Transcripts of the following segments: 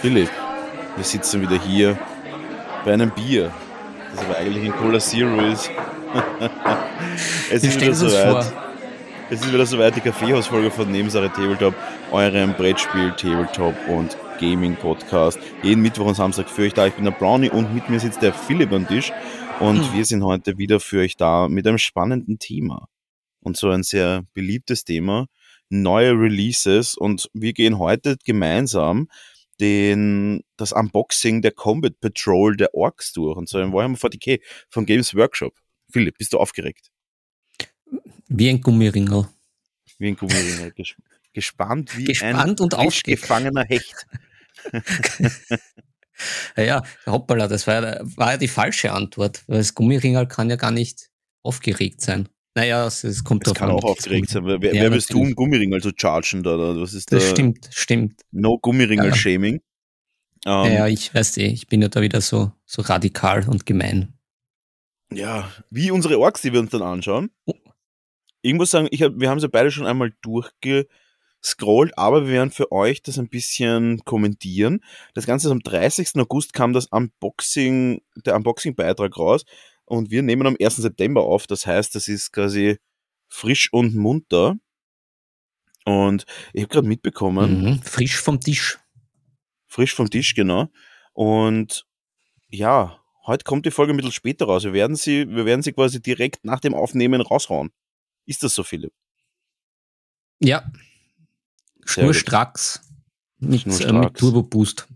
Philipp, wir sitzen wieder hier bei einem Bier, das aber eigentlich ein Cola Zero ist. es Wir ist wieder soweit. Es ist wieder soweit, die Kaffeehausfolge von Nebensache Tabletop, eurem Brettspiel, Tabletop und Gaming Podcast. Jeden Mittwoch und Samstag für euch da. Ich bin der Brownie und mit mir sitzt der Philipp am Tisch. Und Hm. wir sind heute wieder für euch da mit einem spannenden Thema. Und so ein sehr beliebtes Thema. Neue Releases. Und wir gehen heute gemeinsam den, das Unboxing der Combat Patrol der Orks durch. Und so ein Warhammer 40k vom Games Workshop. Philipp, bist du aufgeregt? Wie ein Gummiringel. Wie ein Gummiringel. Ges gespannt wie Gespannt ein und gefangener Hecht. Ja, hoppala, das war, ja- war ja die falsche Antwort, weil das Gummiringel kann ja gar nicht aufgeregt sein. Naja, es, es kommt drauf kann an, auch welches aufgeregt sein. Wer, Ja, wer bist du, um Gummiringel zu chargen? Da, oder was ist Das da? stimmt, stimmt. No Gummiringel-Shaming. Ja, Ähm, ja, ich weiß eh, ich bin ja da wieder so, so radikal und gemein. ja, wie unsere Orks, die wir uns dann anschauen. Oh. Ich muss sagen, ich hab, wir haben sie beide schon einmal durchgescrollt, aber wir werden für euch das ein bisschen kommentieren. Das Ganze ist am 30. August kam das Unboxing, der Unboxing-Beitrag raus und wir nehmen am 1. September auf. Das heißt, das ist quasi frisch und munter. Und ich habe gerade mitbekommen, Mhm. Frisch vom Tisch. frisch vom Tisch, genau. Und ja, heute kommt die Folge ein bisschen später raus. Wir werden sie, wir werden sie quasi direkt nach dem Aufnehmen raushauen. Ist das so, Philipp? Ja. Schnurstracks. Mit, äh, Schnurstracks. mit Turbo Boost.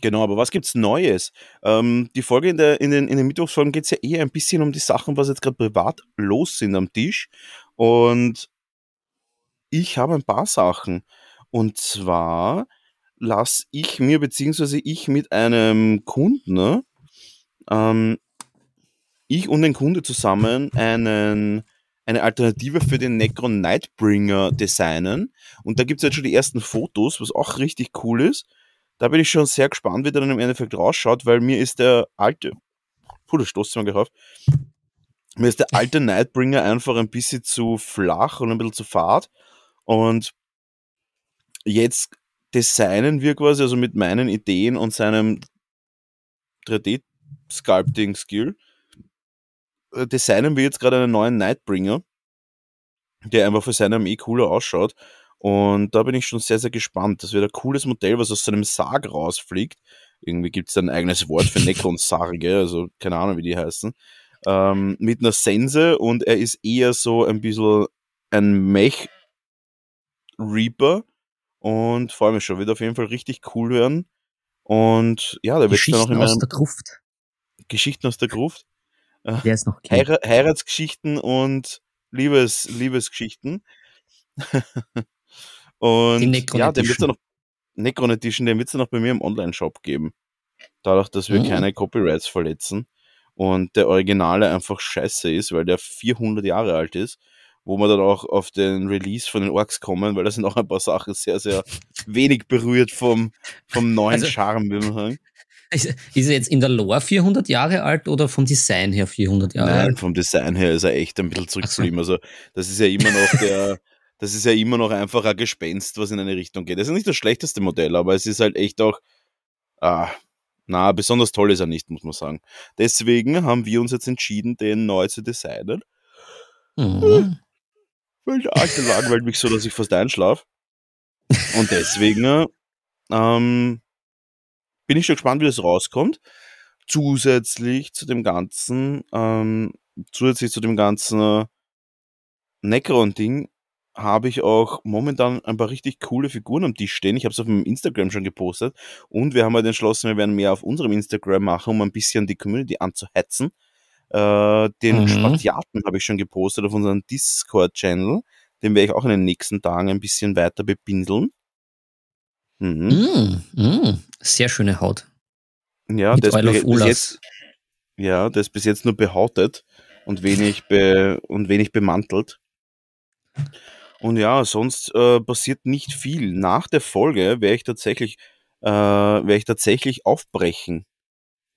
Genau, aber was gibt's Neues? Ähm, die Folge in, der, in den, in den Mittwochsfolgen geht's ja eher ein bisschen um die Sachen, was jetzt gerade privat los sind am Tisch. Und ich habe ein paar Sachen. Und zwar lasse ich mir, beziehungsweise ich mit einem Kunden, ne, ähm, ich und ein Kunde zusammen einen, eine Alternative für den Necron Nightbringer designen. Und da gibt's jetzt schon die ersten Fotos, was auch richtig cool ist. Da bin ich schon sehr gespannt, wie der dann im Endeffekt rausschaut, weil mir ist der alte, puh, da stoßt mal drauf, mir ist der alte Nightbringer einfach ein bisschen zu flach und ein bisschen zu fad. Und jetzt designen wir quasi, also mit meinen Ideen und seinem 3D-Sculpting-Skill, äh, designen wir jetzt gerade einen neuen Nightbringer, der einfach für seine Armee cooler ausschaut. Und da bin ich schon sehr, sehr gespannt. Das wird ein cooles Modell, was aus seinem Sarg rausfliegt. Irgendwie gibt es ein eigenes Wort für Necron-Sarge, also keine Ahnung, wie die heißen. Ähm, mit einer Sense und er ist eher so ein bisschen ein Mech-Reaper und freue mich schon. Wird auf jeden Fall richtig cool werden. Und ja, da wird dann auch Geschichten in aus der Gruft. Geschichten aus der Gruft. Wer ist noch. Heira Heiratsgeschichten und Liebes Liebesgeschichten. und Die ja, den dann Edition. noch Necron Edition, den wird's dann noch bei mir im Online-Shop geben. Dadurch, dass wir Mhm. keine Copyrights verletzen und der Originale einfach scheiße ist, weil der 400 Jahre alt ist, wo wir dann auch auf den Release von den Orks kommen, weil da sind auch ein paar Sachen sehr, sehr wenig berührt vom, vom neuen Also- Charme, will man sagen. Ist, ist er jetzt in der Lore 400 Jahre alt oder vom Design her 400 Jahre Nein, alt? vom Design her ist er echt ein bisschen zurückgeblieben. Also, das ist ja immer noch der, das ist ja immer noch einfach ein Gespenst, was in eine Richtung geht. Das ist nicht das schlechteste Modell, aber es ist halt echt auch, ah, na, besonders toll ist er nicht, muss man sagen. Deswegen haben wir uns jetzt entschieden, den neu zu designen. Mhm. Weil der alte langweilt mich so, dass ich fast einschlaf. Und deswegen ähm, bin ich schon gespannt, wie das rauskommt. Zusätzlich zu dem ganzen, ähm, zusätzlich zu dem ganzen äh, Necron-Ding habe ich auch momentan ein paar richtig coole Figuren am Tisch stehen. Ich habe es auf meinem Instagram schon gepostet und wir haben halt entschlossen, wir werden mehr auf unserem Instagram machen, um ein bisschen die Community anzuhetzen. Äh, den Mhm. Spatiaten habe ich schon gepostet auf unserem Discord-Channel. Den werde ich auch in den nächsten Tagen ein bisschen weiter bepinseln. Mhm. Mm, mm, sehr schöne Haut. Ja, Mit der ist Oil of bis, jetzt, ja, ist bis jetzt nur behautet und wenig, be, und wenig bemantelt. Und ja, sonst äh, passiert nicht viel. Nach der Folge werde ich tatsächlich, äh, werde ich tatsächlich aufbrechen.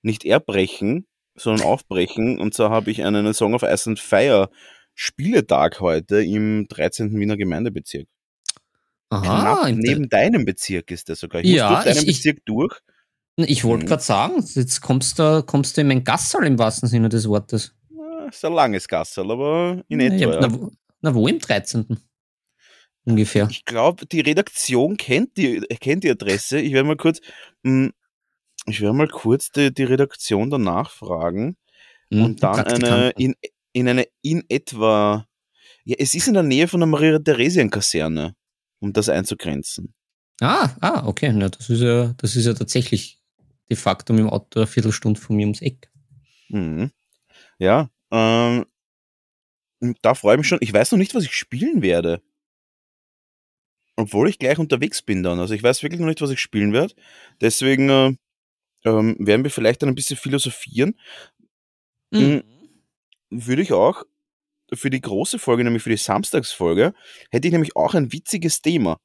Nicht erbrechen, sondern aufbrechen. Und zwar habe ich einen Song of Ice and Fire Spieletag heute im 13. Wiener Gemeindebezirk. Aha, knapp neben deinem Bezirk ist der sogar. Ich Ja, muss durch deinen ich- Bezirk durch. Ich wollte Mhm. gerade sagen, jetzt kommst du, kommst du in mein Gassal im wahrsten Sinne des Wortes. Na, Ist ein langes Gassel, aber in Ja, etwa. na, Ja. wo- na, wo im 13. Ungefähr. Ich glaube, die Redaktion kennt die, kennt die Adresse. Ich werde mal kurz, hm, ich werde mal kurz die, die Redaktion danach fragen Hm, und dann eine in, in eine in etwa, ja, es ist in der Nähe von der Maria-Theresien-Kaserne, um das einzugrenzen. Ah, ah, okay. Na, das ist ja, das ist ja tatsächlich de facto mit dem Auto eine Viertelstunde von mir ums Eck. Mhm. Ja, ähm, da freue ich mich schon. Ich weiß noch nicht, was ich spielen werde. Obwohl ich gleich unterwegs bin dann. Also ich weiß wirklich noch nicht, was ich spielen werde. Deswegen äh, ähm, werden wir vielleicht dann ein bisschen philosophieren. Mhm. Würde ich auch für die große Folge, nämlich für die Samstagsfolge, hätte ich nämlich auch ein witziges Thema.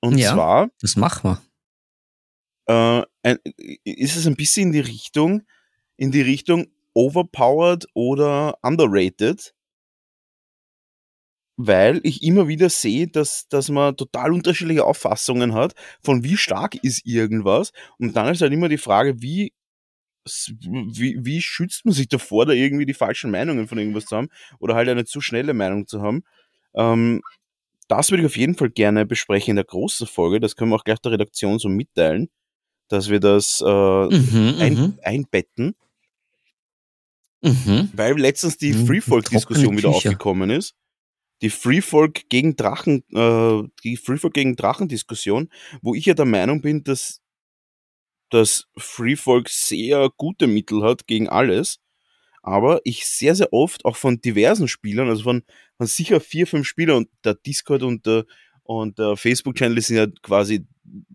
Und Ja. zwar Das machen wir. äh, ein, ist es ein bisschen in die Richtung, in die Richtung overpowered oder underrated, weil ich immer wieder sehe, dass, dass man total unterschiedliche Auffassungen hat, von wie stark ist irgendwas. Und dann ist halt immer die Frage, wie, wie, wie schützt man sich davor, da irgendwie die falschen Meinungen von irgendwas zu haben oder halt eine zu schnelle Meinung zu haben. Ähm, das würde ich auf jeden Fall gerne besprechen in der großen Folge. Das können wir auch gleich der Redaktion so mitteilen, dass wir das äh, Mhm, ein, mhm, einbetten, mhm. weil letztens die Mhm, Freefolk-Diskussion trockene wieder aufgekommen ist. Die Freefolk gegen Drachen, äh, die Freefolk gegen Drachen-Diskussion, wo ich ja der Meinung bin, dass das Freefolk sehr gute Mittel hat gegen alles, aber ich sehr, sehr oft auch von diversen Spielern, also von, von sicher vier, fünf Spielern und der Discord und der, und der Facebook-Channel sind ja quasi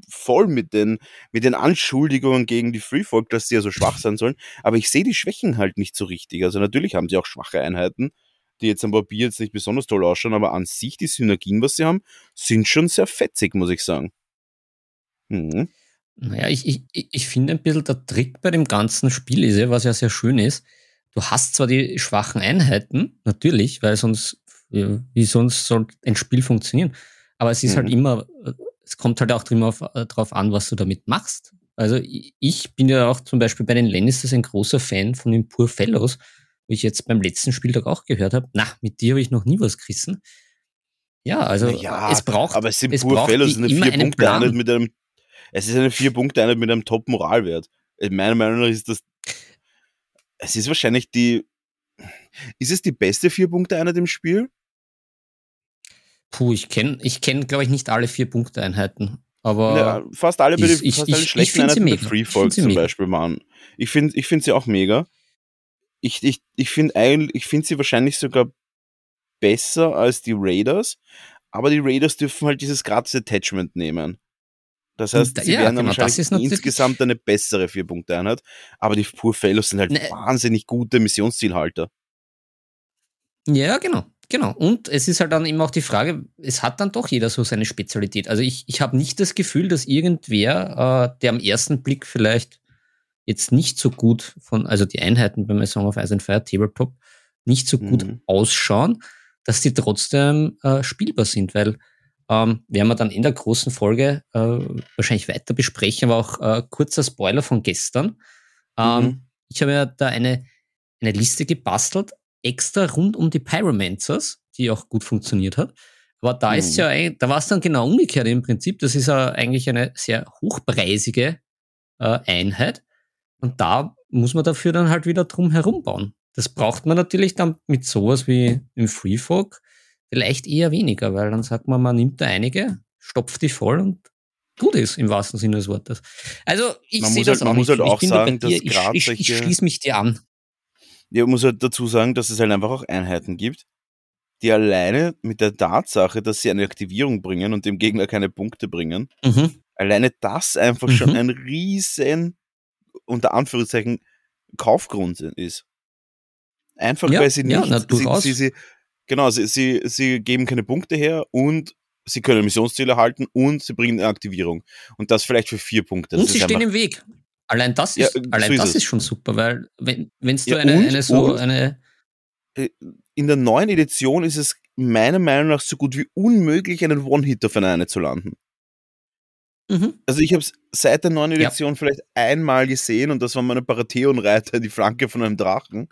voll mit den, mit den Anschuldigungen gegen die Freefolk, dass sie ja so schwach sein sollen. Aber ich sehe die Schwächen halt nicht so richtig. Also natürlich haben sie auch schwache Einheiten, die jetzt am Papier jetzt nicht besonders toll ausschauen, aber an sich die Synergien, was sie haben, sind schon sehr fetzig, muss ich sagen. Mhm. Naja, ich, ich, ich finde ein bisschen der Trick bei dem ganzen Spiel ist ja, was ja sehr schön ist, du hast zwar die schwachen Einheiten, natürlich, weil sonst, wie sonst soll ein Spiel funktionieren, aber es ist halt Mhm. immer, äh, es kommt halt auch immer äh, drauf an, was du damit machst. Also ich bin ja auch zum Beispiel bei den Lannisters ein großer Fan von den Pur Fellows, wo ich jetzt beim letzten Spieltag auch gehört habe, na, mit dir habe ich noch nie was gerissen. Ja, also Ja, es braucht, aber es sind es pur braucht Fälle, es wie ist eine immer vier Punkte. Einheit mit einem, es ist eine vier Punkte Einheit mit einem Top Moralwert. Äh, Meiner Meinung nach ist das, es ist wahrscheinlich die, ist es die beste vier Punkte Einheit im Spiel? Puh, ich kenne, ich kenn, glaube ich, nicht alle vier Punkte-Einheiten. Aber Ja, fast alle, bei ich- den, ich- fast ich- alle schlechten Einheiten find sie zum mega. Beispiel waren. Ich finde ich find sie auch mega. Ich, ich, ich finde ich finde sie wahrscheinlich sogar besser als die Raiders, aber die Raiders dürfen halt dieses gratis Attachment nehmen. Das heißt, sie ja, werden genau, wahrscheinlich insgesamt eine bessere Vier-Punkte-Einheit, aber die Pur Fellows sind halt Ne. wahnsinnig gute Missionszielhalter. ja, genau, genau. Und es ist halt dann immer auch die Frage, es hat dann doch jeder so seine Spezialität. Also ich, ich habe nicht das Gefühl, dass irgendwer, äh, der am ersten Blick vielleicht jetzt nicht so gut von, also die Einheiten beim Song of Ice and Fire Tabletop nicht so gut Mhm. ausschauen, dass die trotzdem äh, spielbar sind, weil ähm, werden wir dann in der großen Folge äh, wahrscheinlich weiter besprechen, aber auch äh, kurzer Spoiler von gestern. Ähm, Mhm. Ich habe ja da eine, eine Liste gebastelt, extra rund um die Pyromancers, die auch gut funktioniert hat. Aber da ist Mhm. ja, da war es dann genau umgekehrt im Prinzip. Das ist ja eigentlich eine sehr hochpreisige äh, Einheit. Und da muss man dafür dann halt wieder drum herum bauen. Das braucht man natürlich dann mit sowas wie im Freefolk vielleicht eher weniger, weil dann sagt man, man nimmt da einige, stopft die voll und gut ist im wahrsten Sinne des Wortes. Also ich Man sehe muss das halt- man auch muss nicht. halt auch ich sagen, dass. Ich, ich, ich solche- schließe mich dir an. Ja, man muss halt dazu sagen, dass es halt einfach auch Einheiten gibt, die alleine mit der Tatsache, dass sie eine Aktivierung bringen und dem Gegner keine Punkte bringen, Mhm. alleine das einfach schon Mhm. ein riesen, unter Anführungszeichen, Kaufgrund ist. Einfach Ja, weil sie ja, nicht, na, sie, sie, sie, genau, sie, sie, sie geben keine Punkte her und sie können Missionsziele halten und sie bringen eine Aktivierung. Und das vielleicht für vier Punkte. Das Und sie stehen im Weg. Allein das Ja, ist, so allein ist das ist schon super, weil wenn du Ja, eine, und- eine so eine in der neuen Edition ist es meiner Meinung nach so gut wie unmöglich, einen One-Hit auf eine zu landen. Mhm. Also ich habe es seit der neuen Edition ja. vielleicht einmal gesehen und das war meine Paratheon-Reiter, die Flanke von einem Drachen.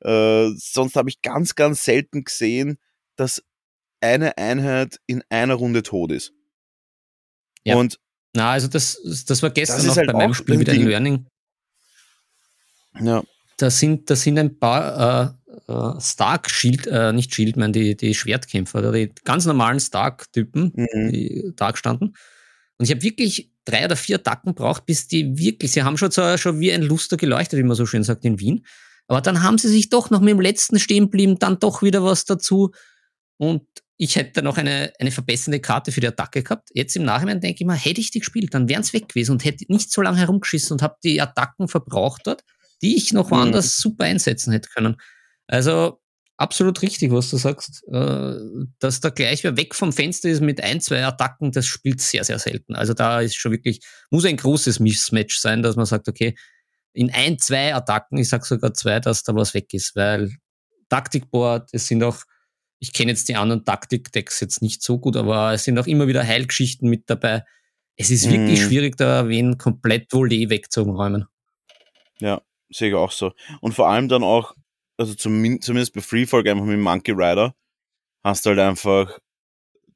Äh, sonst habe ich ganz, ganz selten gesehen, dass eine Einheit in einer Runde tot ist. Ja. Und Na, also das, das war gestern das noch halt bei meinem Spiel wieder ein Learning. Ja. Da sind, da sind ein paar äh, äh, Stark Shield, äh, nicht Shieldman, die, die Schwertkämpfer oder die ganz normalen Stark-Typen, mhm. die da gestanden. Und ich habe wirklich drei oder vier Attacken braucht, bis die wirklich, sie haben schon, so, schon wie ein Luster geleuchtet, wie man so schön sagt in Wien. Aber dann haben sie sich doch noch mit dem letzten stehen geblieben, dann doch wieder was dazu. Und ich hätte noch eine, eine verbessernde Karte für die Attacke gehabt. Jetzt im Nachhinein denke ich mal, hätte ich die gespielt, dann wären es weg gewesen und hätte nicht so lange herumgeschissen und habe die Attacken verbraucht dort, die ich noch woanders mhm. super einsetzen hätte können. Also absolut richtig, was du sagst. Äh, dass da gleich wer weg vom Fenster ist mit ein, zwei Attacken, das spielt sehr, sehr selten. Also da ist schon wirklich, muss ein großes Mismatch sein, dass man sagt, okay, in ein, zwei Attacken, ich sag sogar zwei, dass da was weg ist, weil Taktikboard, es sind auch ich kenne jetzt die anderen Taktik-Decks jetzt nicht so gut, aber es sind auch immer wieder Heilgeschichten mit dabei. Es ist mm. wirklich schwierig, da wen komplett Volley wegzuräumen. Ja, sehe ich auch so. Und vor allem dann auch, also zum, zumindest bei Freefall einfach mit Monkey Rider, hast du halt einfach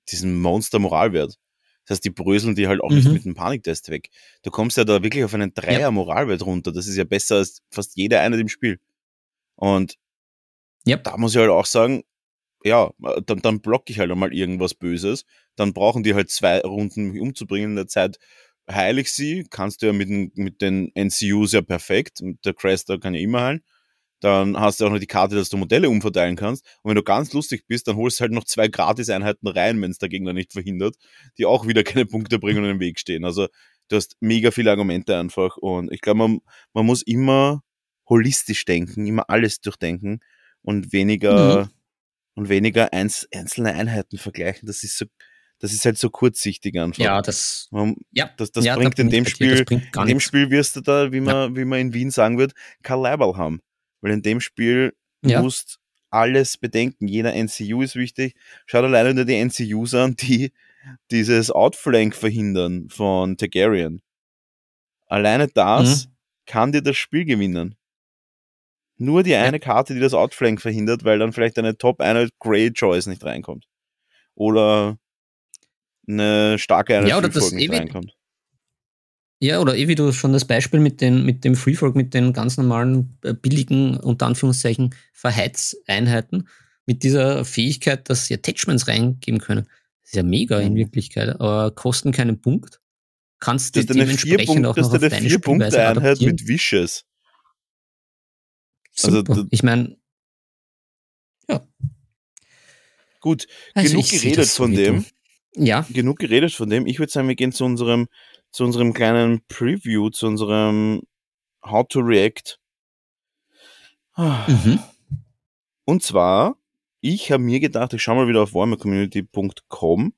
diesen Monster-Moralwert. Das heißt, die bröseln die halt auch mhm. nicht mit dem Paniktest weg. Du kommst ja da wirklich auf einen Dreier-Moralwert runter. Das ist ja besser als fast jeder eine im Spiel. Und yep. da muss ich halt auch sagen, ja, dann, dann blocke ich halt einmal irgendwas Böses. Dann brauchen die halt zwei Runden, mich umzubringen. In der Zeit heile ich sie. Kannst du ja mit den, mit den NCUs ja perfekt. Mit der Cresta kann ja immer heilen. Dann hast du auch noch die Karte, dass du Modelle umverteilen kannst. Und wenn du ganz lustig bist, dann holst du halt noch zwei Gratis-Einheiten rein, wenn es der Gegner nicht verhindert, die auch wieder keine Punkte bringen und im Weg stehen. Also du hast mega viele Argumente einfach. Und ich glaube, man, man muss immer holistisch denken, immer alles durchdenken und weniger mhm und weniger eins, einzelne Einheiten vergleichen. Das ist so, das ist halt so kurzsichtig einfach. Ja, das, ja, das, das ja, bringt da in dem Spiel, in dem Spiel wirst du da, wie man, ja. wie man in Wien sagen wird, kein Leiberl haben. Weil in dem Spiel ja. musst alles bedenken. Jeder NCU ist wichtig. Schaut alleine nur die NCUs an, die dieses Outflank verhindern von Targaryen. Alleine das mhm. kann dir das Spiel gewinnen. Nur die eine Karte, die das Outflank verhindert, weil dann vielleicht eine Top eine Grey Choice nicht reinkommt. Oder eine starke eine ja, oder das nicht reinkommt. Ja, oder eh wie du schon das Beispiel mit, den, mit dem Freefolk, mit den ganz normalen, äh, billigen, unter Anführungszeichen, Verheizeinheiten, mit dieser Fähigkeit, dass sie Attachments reingeben können. Das ist ja mega mhm. in Wirklichkeit, aber kosten keinen Punkt. Kannst du dementsprechend Punkt, auch noch auf deine Spielweise mit Wishes. Also, ich meine, ja. Gut, also genug geredet von dem. Ja. Genug geredet von dem. Ich würde sagen, wir gehen zu unserem, zu unserem kleinen Preview, zu unserem How to React. Mhm. Und zwar, ich habe mir gedacht, ich schaue mal wieder auf warmercommunity.com.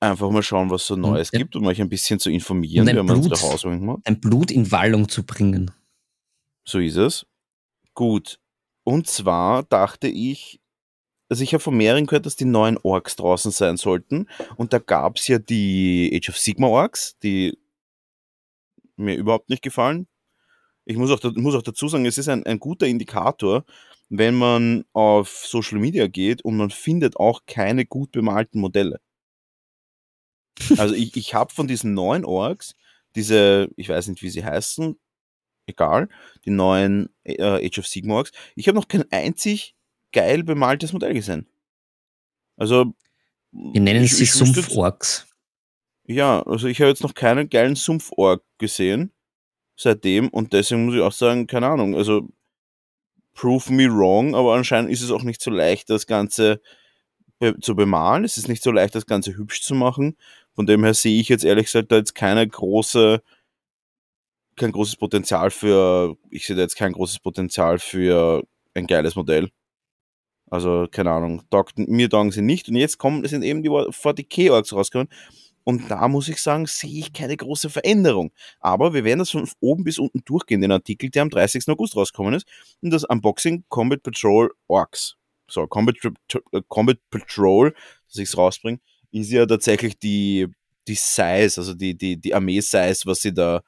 Einfach mal schauen, was so Neues und, gibt, um euch ein bisschen zu informieren. Wir haben Blut, unsere Hausübung gemacht. Ein Blut in Wallung zu bringen. So ist es. Gut. Und zwar dachte ich, also ich habe von mehreren gehört, dass die neuen Orks draußen sein sollten. Und da gab es ja die Age of Sigma Orks, die mir überhaupt nicht gefallen. Ich muss auch, muss auch dazu sagen, es ist ein, ein guter Indikator, wenn man auf Social Media geht und man findet auch keine gut bemalten Modelle. Also ich, ich habe von diesen neuen Orks diese, ich weiß nicht, wie sie heißen, egal, die neuen äh, Age of Sigmar Ich habe noch kein einzig geil bemaltes Modell gesehen. Also. Wir nennen ich, sie Sumpforks. Ja, also ich habe jetzt noch keinen geilen Sumpfork gesehen seitdem und deswegen muss ich auch sagen, keine Ahnung, also prove me wrong, aber anscheinend ist es auch nicht so leicht, das Ganze be zu bemalen. Es ist nicht so leicht, das Ganze hübsch zu machen. Von dem her sehe ich jetzt ehrlich gesagt da jetzt keine große kein großes Potenzial für, ich sehe da jetzt kein großes Potenzial für ein geiles Modell. Also, keine Ahnung, taugt, mir taugen sie nicht. Und jetzt kommen, sind eben die 40k-Orks rausgekommen. Und da muss ich sagen, sehe ich keine große Veränderung. Aber wir werden das von oben bis unten durchgehen, den Artikel, der am 30. August rausgekommen ist. Und das Unboxing Combat Patrol Orks. so, Combat, Combat Patrol, dass ich es rausbringe, ist ja tatsächlich die, die Size, also die, die, die Armee-Size, was sie da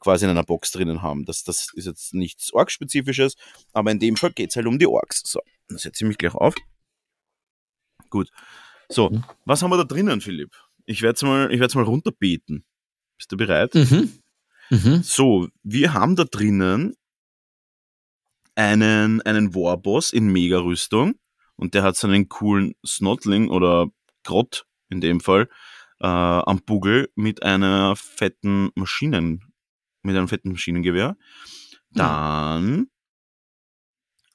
quasi in einer Box drinnen haben. Das, das ist jetzt nichts Orks-spezifisches, aber in dem Fall geht es halt um die Orks. So, dann setze ich mich gleich auf. Gut. So, mhm. was haben wir da drinnen, Philipp? Ich werde es mal, mal runterbeten. Bist du bereit? Mhm. Mhm. So, wir haben da drinnen einen, einen Warboss in Mega-Rüstung und der hat seinen coolen Snotling oder Grott in dem Fall äh, am Bugel mit einer fetten Maschinen, mit einem fetten Maschinengewehr. Dann.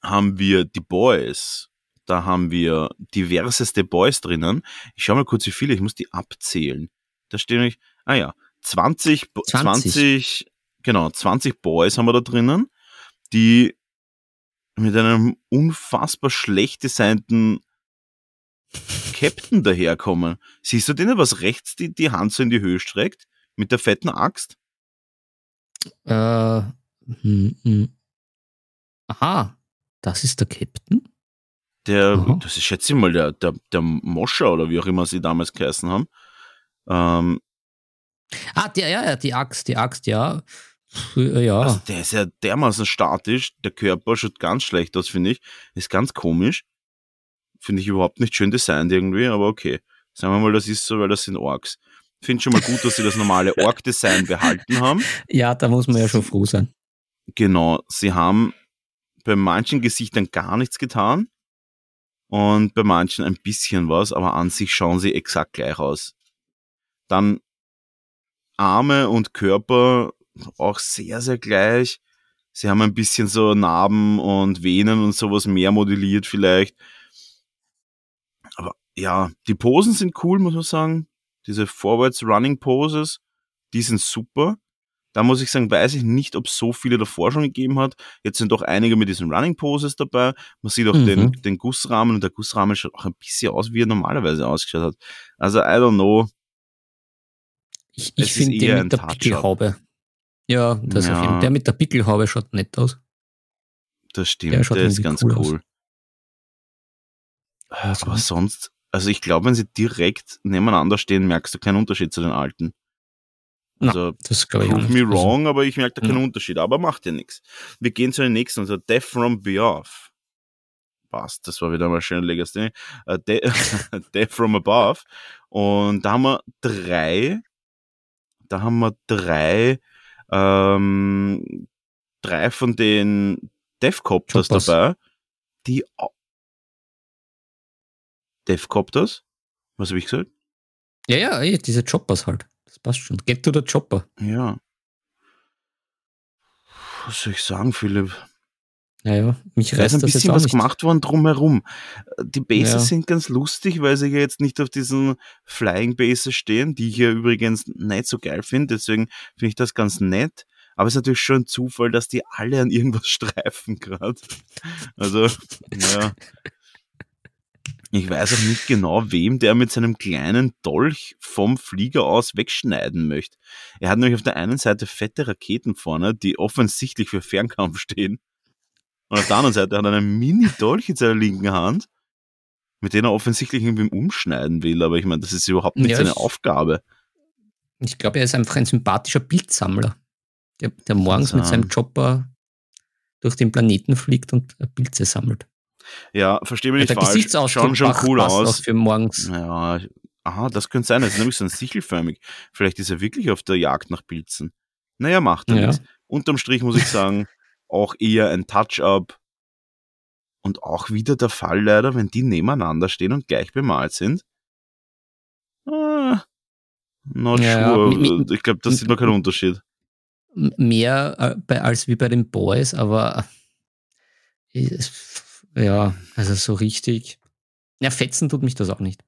Haben wir die Boys. Da haben wir diverseste Boys drinnen. Ich schau mal kurz, wie viele, ich muss die abzählen. Da stehen nämlich, ah ja, 20, 20, 20, genau, 20 Boys haben wir da drinnen, die mit einem unfassbar schlecht designten Captain daherkommen. Siehst du denen, was rechts die, die Hand so in die Höhe streckt? Mit der fetten Axt? Äh, hm, hm. Aha, das ist der Captain? Der, Aha. das ist, schätze ich mal, der, der, der Moscher oder wie auch immer sie damals geheißen haben. Ähm, ah, der, ja, ja, die Axt, die Axt, ja. Ja. Also der ist ja dermaßen statisch, der Körper schaut ganz schlecht aus, finde ich. Ist ganz komisch. Finde ich überhaupt nicht schön designt irgendwie, aber okay. Sagen wir mal, das ist so, weil das sind Orks. Finde schon mal gut, dass sie das normale Ork-Design behalten haben. Ja, da muss man ja schon froh sein. Genau, sie haben bei manchen Gesichtern gar nichts getan und bei manchen ein bisschen was, aber an sich schauen sie exakt gleich aus. Dann Arme und Körper auch sehr, sehr gleich. Sie haben ein bisschen so Narben und Venen und sowas mehr modelliert vielleicht. Aber ja, die Posen sind cool, muss man sagen. Diese Forwards Running Poses, die sind super. Da muss ich sagen, weiß ich nicht, ob es so viele davor schon gegeben hat. Jetzt sind doch einige mit diesen Running Poses dabei. Man sieht auch mhm. den, den Gussrahmen und der Gussrahmen schaut auch ein bisschen aus, wie er normalerweise ausgeschaut hat. Also, I don't know. Ich, ich finde den mit der Pickelhaube. Ja, das ja. auf jeden. Der mit der Pickelhaube schaut nett aus. Das stimmt, der, der ist ganz cool. cool. Aber sonst, also ich glaube, wenn sie direkt nebeneinander stehen, merkst du keinen Unterschied zu den alten. Also, das prove me wrong, aber ich merke da keinen ja. Unterschied. Aber macht ja nichts. Wir gehen zu den nächsten, also Death from Beyond. Passt, das war wieder mal schön Legacy. Uh, De Death from Above. Und da haben wir drei, da haben wir drei ähm, drei von den Devcopters dabei, die Devcopters? Was habe ich gesagt? Ja, ja, eh, diese Choppers halt. Das passt schon. Get to the Chopper. Ja. Was soll ich sagen, Philipp? Naja, mich reißt da ist ein bisschen was gemacht worden drumherum. Die Bases ja. sind ganz lustig, weil sie ja jetzt nicht auf diesen Flying Bases stehen, die ich ja übrigens nicht so geil finde. Deswegen finde ich das ganz nett. Aber es ist natürlich schon ein Zufall, dass die alle an irgendwas streifen gerade. Also, ja. Ich weiß auch nicht genau, wem der mit seinem kleinen Dolch vom Flieger aus wegschneiden möchte. Er hat nämlich auf der einen Seite fette Raketen vorne, die offensichtlich für Fernkampf stehen. Und auf der anderen Seite hat er einen Mini-Dolch in seiner linken Hand, mit dem er offensichtlich irgendwie umschneiden will. Aber ich meine, das ist überhaupt nicht ja, seine ich, Aufgabe. Ich glaube, er ist einfach ein sympathischer Bildsammler, der, der morgens mit seinem Chopper durch den Planeten fliegt und Pilze sammelt. Ja, verstehe mich nicht ja, falsch. Schauen schon cool aus. Für morgens. Ja, aha, das könnte sein. Das ist nämlich so ein sichelförmig. Vielleicht ist er wirklich auf der Jagd nach Pilzen. Naja, macht er ja. nichts. Unterm Strich muss ich sagen, auch eher ein Touch-up. Und auch wieder der Fall leider, wenn die nebeneinander stehen und gleich bemalt sind. Ah, not ja, sure. Mit, ich glaube, das sieht man keinen Unterschied. Mehr äh, als wie bei den Boys, aber äh, ja, also so richtig. Ja, fetzen tut mich das auch nicht.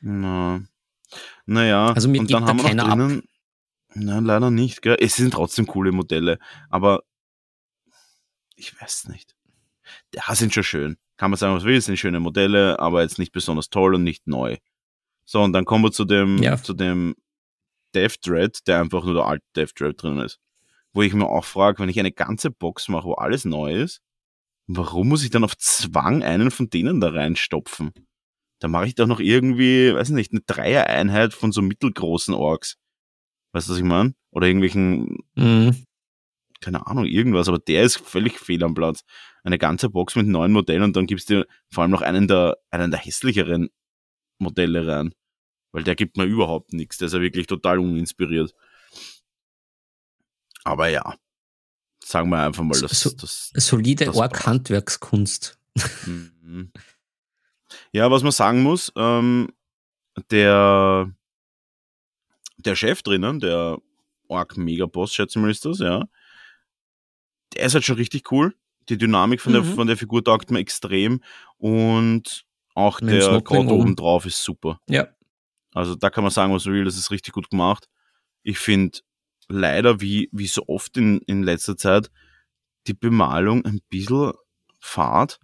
Na, naja, also mir und dann haben wir noch drinnen. Ab. Nein, leider nicht. Gell? Es sind trotzdem coole Modelle, aber ich weiß nicht. Ja, sind schon schön. Kann man sagen, was will, sind schöne Modelle, aber jetzt nicht besonders toll und nicht neu. So, und dann kommen wir zu dem, ja. zu dem Death Dread, der einfach nur der alte Death Dread drin ist. Wo ich mir auch frage, wenn ich eine ganze Box mache, wo alles neu ist, warum muss ich dann auf Zwang einen von denen da reinstopfen? Da mache ich doch noch irgendwie, weiß nicht, eine Dreier-Einheit von so mittelgroßen Orks. Weißt du, was ich meine? Oder irgendwelchen, Mhm. keine Ahnung, irgendwas, aber der ist völlig fehl am Platz. Eine ganze Box mit neun Modellen und dann gibst du vor allem noch einen der, einen der hässlicheren Modelle rein. Weil der gibt mir überhaupt nichts. Der ist ja wirklich total uninspiriert. Aber ja, sagen wir einfach mal, dass So- das. Solide Das Ork-Handwerkskunst. Mhm. Ja, was man sagen muss, ähm, der, der Chef drinnen, der Ork Megaboss, schätze ich mal ist das, ja. Der ist halt schon richtig cool. Die Dynamik von, der, Mhm. von der Figur taugt mir extrem und auch Mit der Gott oben drauf ist super. Ja. Also da kann man sagen, was man will, das ist richtig gut gemacht. Ich finde leider, wie, wie so oft in, in letzter Zeit, die Bemalung ein bisschen fad.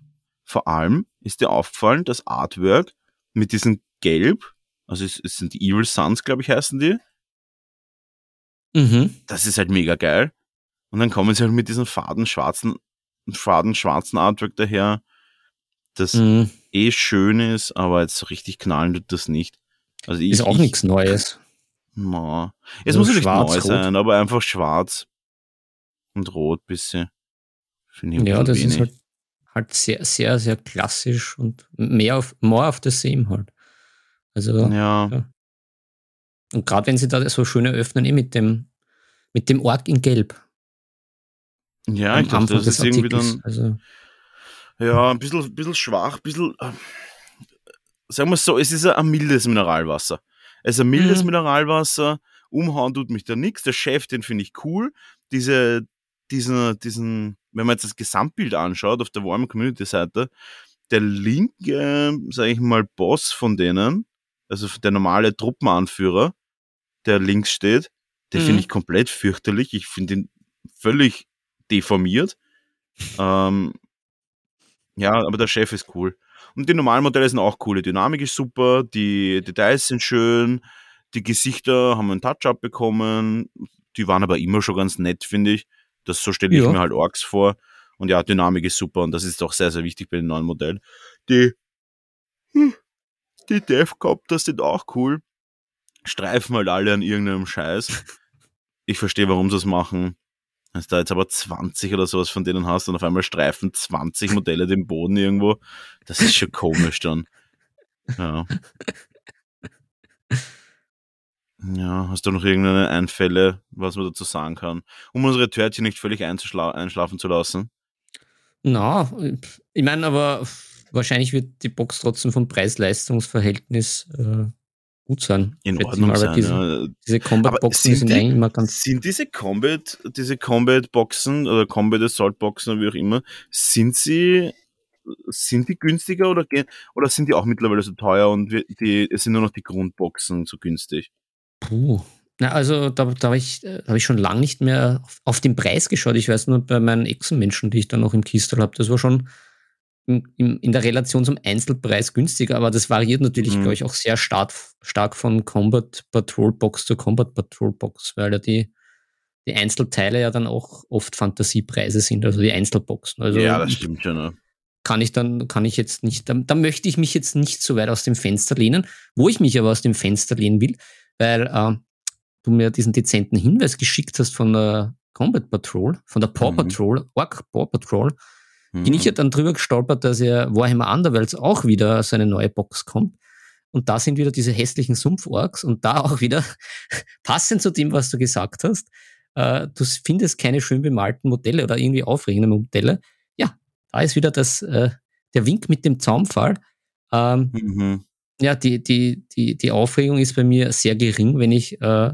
Vor allem ist dir aufgefallen, das Artwork mit diesem Gelb, also es, es sind die Evil Suns, glaube ich, heißen die. Mhm. Das ist halt mega geil. Und dann kommen sie halt mit diesem faden schwarzen, faden schwarzen Artwork daher, das Mhm. eh schön ist, aber jetzt so richtig knallen tut das nicht. Also ich, Ist auch ich, nichts Neues. Na, es Also muss nicht schwarz, neu sein, aber einfach schwarz und rot bisschen. Finde ich Ja, das bisschen ist wenig. halt, halt sehr, sehr, sehr klassisch und mehr auf, more of the same halt. Also, ja, ja. und gerade wenn sie da so schön eröffnen, eh mit dem, mit dem Ork in Gelb. ja, am ich dachte, das ist irgendwie dann, Also, ja, ein bisschen, ein bisschen schwach, ein bisschen, äh, sagen wir es so, es ist ein mildes Mineralwasser. Ein mildes Mhm. Mineralwasser, umhauen tut mich da nichts. Der Chef, den finde ich cool. Diese, diesen, diesen, wenn man jetzt das Gesamtbild anschaut auf der Warm Community Seite, der linke, sage ich mal, Boss von denen, also der normale Truppenanführer, der links steht, den Mhm. finde ich komplett fürchterlich. Ich finde ihn völlig deformiert. Ähm, ja, aber der Chef ist cool. Und die normalen Modelle sind auch cool. Die Dynamik ist super, die Details sind schön, die Gesichter haben einen Touch-up bekommen. Die waren aber immer schon ganz nett, finde ich. Das so stelle ich Ja. mir halt Orks vor. Und ja, Dynamik ist super und das ist auch sehr, sehr wichtig bei den neuen Modellen. Die, hm, die Deathcopters sind auch cool. Streifen halt alle an irgendeinem Scheiß. Ich verstehe, warum sie es machen. Wenn du da jetzt aber 20 oder sowas von denen hast und auf einmal streifen 20 Modelle den Boden irgendwo, das ist schon komisch dann. Ja. Ja, hast du noch irgendeine Einfälle, was man dazu sagen kann, um unsere Törtchen nicht völlig einschlafen zu lassen? na, ich meine, aber wahrscheinlich wird die Box trotzdem vom Preis-Leistungs-Verhältnis äh, gut sein. In Ordnung sein. Diese, ja. diese Combat-Boxen sind sind die- eigentlich immer ganz. Sind diese Combat, diese Combat-Boxen oder Combat Assault-Boxen oder wie auch immer, sind sie, sind die günstiger oder, gehen- oder sind die auch mittlerweile so teuer und wir- die, es sind nur noch die Grundboxen so günstig? Puh. Na, also da, da habe ich, äh, da hab ich schon lange nicht mehr auf, auf den Preis geschaut. Ich weiß nur bei meinen Echsenmenschen, die ich dann noch im Kistel habe, das war schon in der Relation zum Einzelpreis günstiger, aber das variiert natürlich, Mhm. glaube ich, auch sehr stark, stark von Combat Patrol Box zu Combat Patrol Box, weil ja die, die Einzelteile ja dann auch oft Fantasiepreise sind, also die Einzelboxen. Also ja, das stimmt schon. Ja. kann ich dann, kann ich jetzt nicht, da, da möchte ich mich jetzt nicht so weit aus dem Fenster lehnen, wo ich mich aber aus dem Fenster lehnen will, weil äh, du mir diesen dezenten Hinweis geschickt hast von der Combat Patrol, von der Paw Mhm. Patrol, Orc Paw Patrol, Mhm. bin ich ja dann drüber gestolpert, dass ja Warhammer Underworlds auch wieder so eine neue Box kommt. Und da sind wieder diese hässlichen Sumpforks und da auch wieder, passend zu dem, was du gesagt hast, äh, du findest keine schön bemalten Modelle oder irgendwie aufregende Modelle. Ja, da ist wieder das, äh, der Wink mit dem Zaumfall. Ähm, Mhm. ja, die, die, die, die Aufregung ist bei mir sehr gering, wenn ich äh,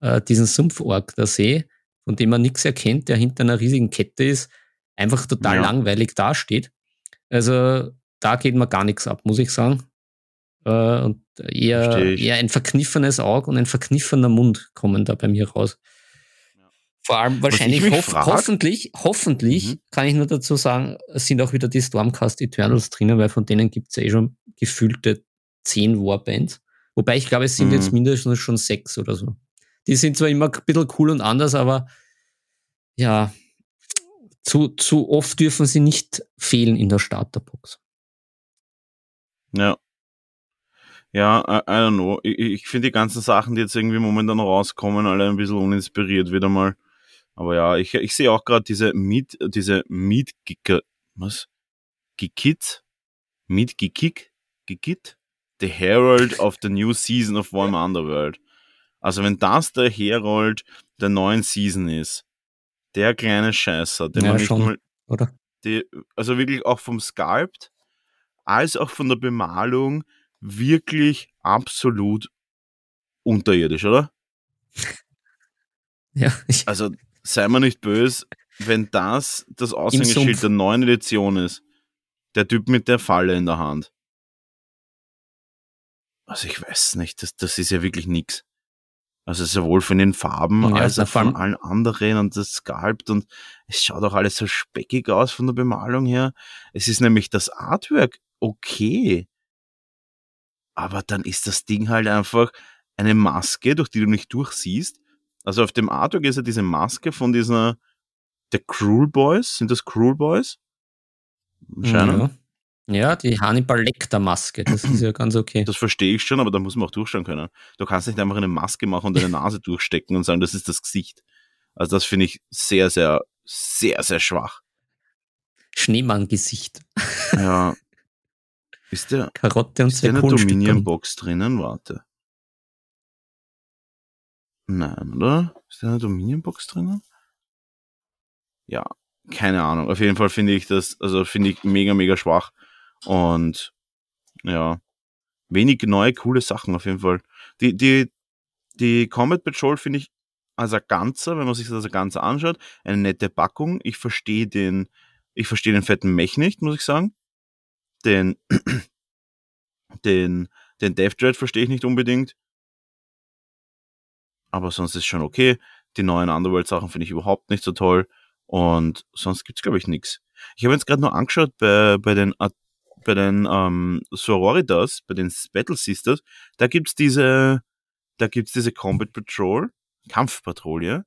äh, diesen Sumpfork da sehe, von dem man nichts erkennt, der hinter einer riesigen Kette ist, einfach total Ja. langweilig dasteht. Also da geht mir gar nichts ab, muss ich sagen. Äh, und eher, eher ein verkniffenes Auge und ein verkniffener Mund kommen da bei mir raus. Vor allem wahrscheinlich, hoff, frag- hoffentlich, hoffentlich Mhm. kann ich nur dazu sagen, es sind auch wieder die Stormcast Eternals drinnen, weil von denen gibt es ja eh schon gefühlte zehn Warbands. Wobei ich glaube, es sind Mhm. jetzt mindestens schon sechs oder so. Die sind zwar immer ein bisschen cool und anders, aber ja, zu, zu oft dürfen sie nicht fehlen in der Starterbox. Ja. Ja, I, I don't know. Ich, ich finde die ganzen Sachen, die jetzt irgendwie momentan rauskommen, alle ein bisschen uninspiriert wieder mal. Aber ja, ich, ich sehe auch gerade diese Meet, diese Meet was? Gekit? Meet Gekik? Gekit? The Herald of the New Season of Warm Underworld. Also wenn das der Herald der neuen Season ist, der kleine Scheißer, den Ja, man schon. mal, Oder? die, also wirklich auch vom Sculpt, als auch von der Bemalung wirklich absolut unterirdisch, oder? Ja, ich, Also sei mal nicht böse, wenn das das Aushängeschild der neuen Edition ist. Der Typ mit der Falle in der Hand. Also ich weiß nicht, das, das ist ja wirklich nix. Also sowohl von den Farben Ja, als auch von allen anderen und das Sculpt und es schaut auch alles so speckig aus von der Bemalung her. Es ist nämlich das Artwork okay. Aber dann ist das Ding halt einfach eine Maske, durch die du nicht durchsiehst. Also auf dem Artwork ist ja diese Maske von dieser, der Cruel Boys. Sind das Cruel Boys? Scheinen. ja. Ja, die Hannibal Lecter Maske, das ist ja ganz okay. Das verstehe ich schon, aber da muss man auch durchschauen können. Du kannst nicht einfach eine Maske machen und deine Nase durchstecken und sagen, das ist das Gesicht. Also das finde ich sehr, sehr, sehr, sehr schwach. Schneemann-Gesicht. Ja. Ist der, Karotte und ist der eine Kohlstücke. Dominion-Box drinnen? Warte. Nein, oder? Ist da eine Dominion-Box drinnen? Ja, keine Ahnung. Auf jeden Fall finde ich das, also finde ich mega, mega schwach. Und ja, wenig neue, coole Sachen auf jeden Fall. Die, die, die Combat Patrol finde ich als ein Ganzer, wenn man sich das als ein Ganzer anschaut, eine nette Packung. Ich verstehe den, ich verstehe den fetten Mech nicht, muss ich sagen. Den, den, den Death Dread verstehe ich nicht unbedingt. Aber sonst ist schon okay. Die neuen Underworld-Sachen finde ich überhaupt nicht so toll. Und sonst gibt's glaube ich, nichts. Ich habe jetzt gerade nur angeschaut bei, bei den, At- bei den ähm, Sororitas, bei den Battle Sisters, da gibt's diese, da gibt's diese Combat Patrol, Kampfpatrouille.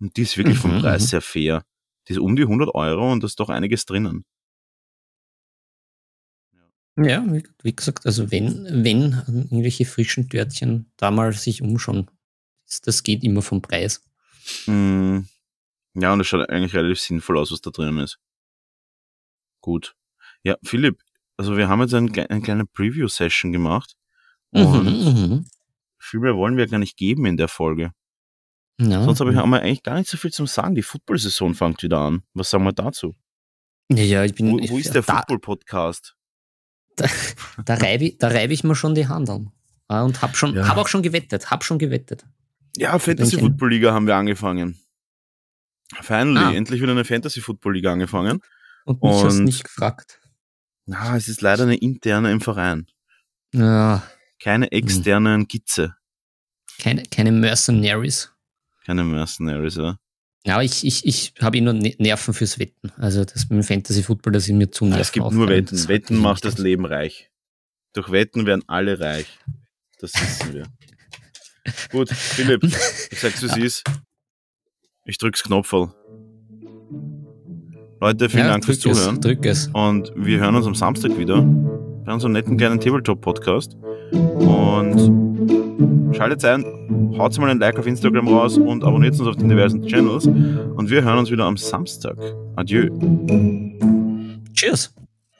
Und die ist wirklich vom Mhm, Preis mhm. sehr fair. Die ist um die 100 Euro und da ist doch einiges drinnen. Ja, wie, gesagt, also wenn, wenn irgendwelche frischen Törtchen da mal sich umschauen, das, das geht immer vom Preis. Mm, Ja, und es schaut eigentlich relativ sinnvoll aus, was da drinnen ist. Gut. Ja, Philipp, also wir haben jetzt ein, eine kleine Preview-Session gemacht. Und Mhm, viel mehr wollen wir gar nicht geben in der Folge. mhm. Ja, Sonst habe ich haben wir eigentlich gar nicht so viel zum Sagen. Die Football-Saison fängt wieder an. Was sagen wir dazu? ja, ich bin. Wo, wo ist der da, Football-Podcast? da, da reibe ich, reib ich mir schon die Hand an. Und hab schon, Ja. hab auch schon gewettet, hab schon gewettet. Ja, Fantasy-Football-Liga haben wir angefangen. Finally, Ah. endlich wieder eine Fantasy-Football-Liga angefangen. Und mich hast Und- nicht gefragt. Na, es ist leider eine interne im Verein. Ja, Keine Hm. externen Gitze. keine, keine Mercenaries. Keine Mercenaries, ja. Ja, ich, ich, ich habe nur Ne- Nerven fürs Wetten. Also das mit dem Fantasy Football, das ist mir zu nerven. Es gibt nur Wetten. Wetten macht das Leben reich. Durch Wetten werden alle reich. Das wissen wir. Gut, Philipp, ich sag's wie es ist. Ich drück's Knopferl. Leute, vielen Dank fürs drück Zuhören. Es, drück es. Und wir hören uns am Samstag wieder bei unserem netten kleinen Tabletop-Podcast. Und schaltet ein, haut mal ein Like auf Instagram raus und abonniert uns auf den diversen Channels. Und wir hören uns wieder am Samstag. Adieu. Cheers.